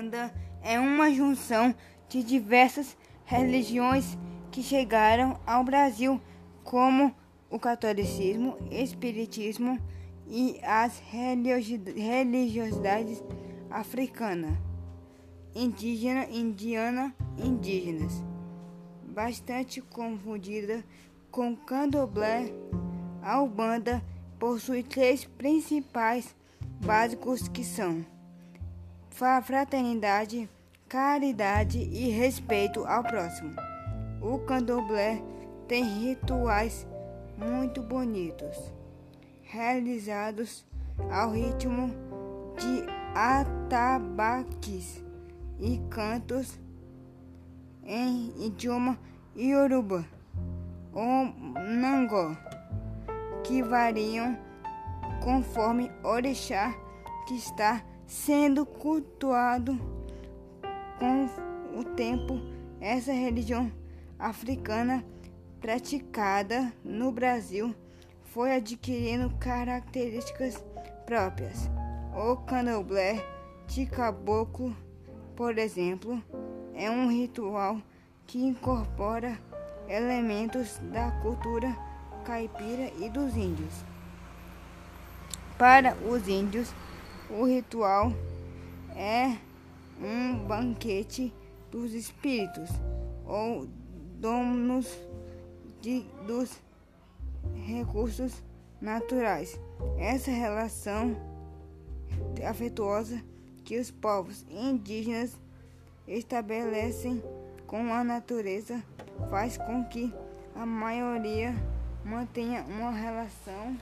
Umbanda é uma junção de diversas religiões que chegaram ao Brasil, como o catolicismo, espiritismo e as religiosidades africana, indígena, indiana, indígenas, bastante confundida com candomblé. A Umbanda possui três principais básicos que são fraternidade, caridade e respeito ao próximo. O candomblé tem rituais muito bonitos, realizados ao ritmo de atabaques e cantos em idioma Yoruba ou Nangó, que variam conforme orixá que está sendo cultuado com o tempo. Essa religião africana praticada no Brasil foi adquirindo características próprias. O candomblé de caboclo, por exemplo, é um ritual que incorpora elementos da cultura caipira e dos índios. Para os índios, o ritual é um banquete dos espíritos ou donos de, dos recursos naturais. Essa relação afetuosa que os povos indígenas estabelecem com a natureza faz com que a maioria mantenha uma relação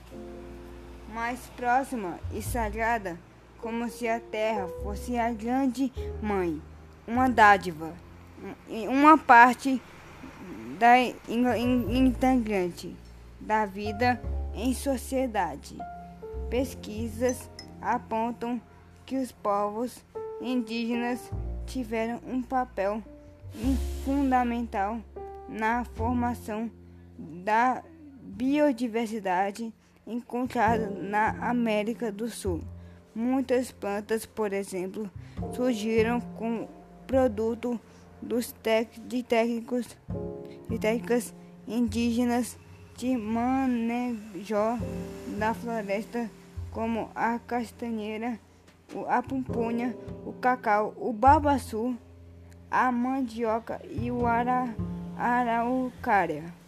mais próxima e sagrada, como se a terra fosse a grande mãe, uma dádiva, uma parte da integrante da vida em sociedade. Pesquisas apontam que os povos indígenas tiveram um papel fundamental na formação da biodiversidade encontrada na América do Sul. Muitas plantas, por exemplo, surgiram com produto dos tec de técnicos de técnicas indígenas de manejo da floresta, como a castanheira, a pupunha, o cacau, o babaçu, a mandioca e o ara, araucária.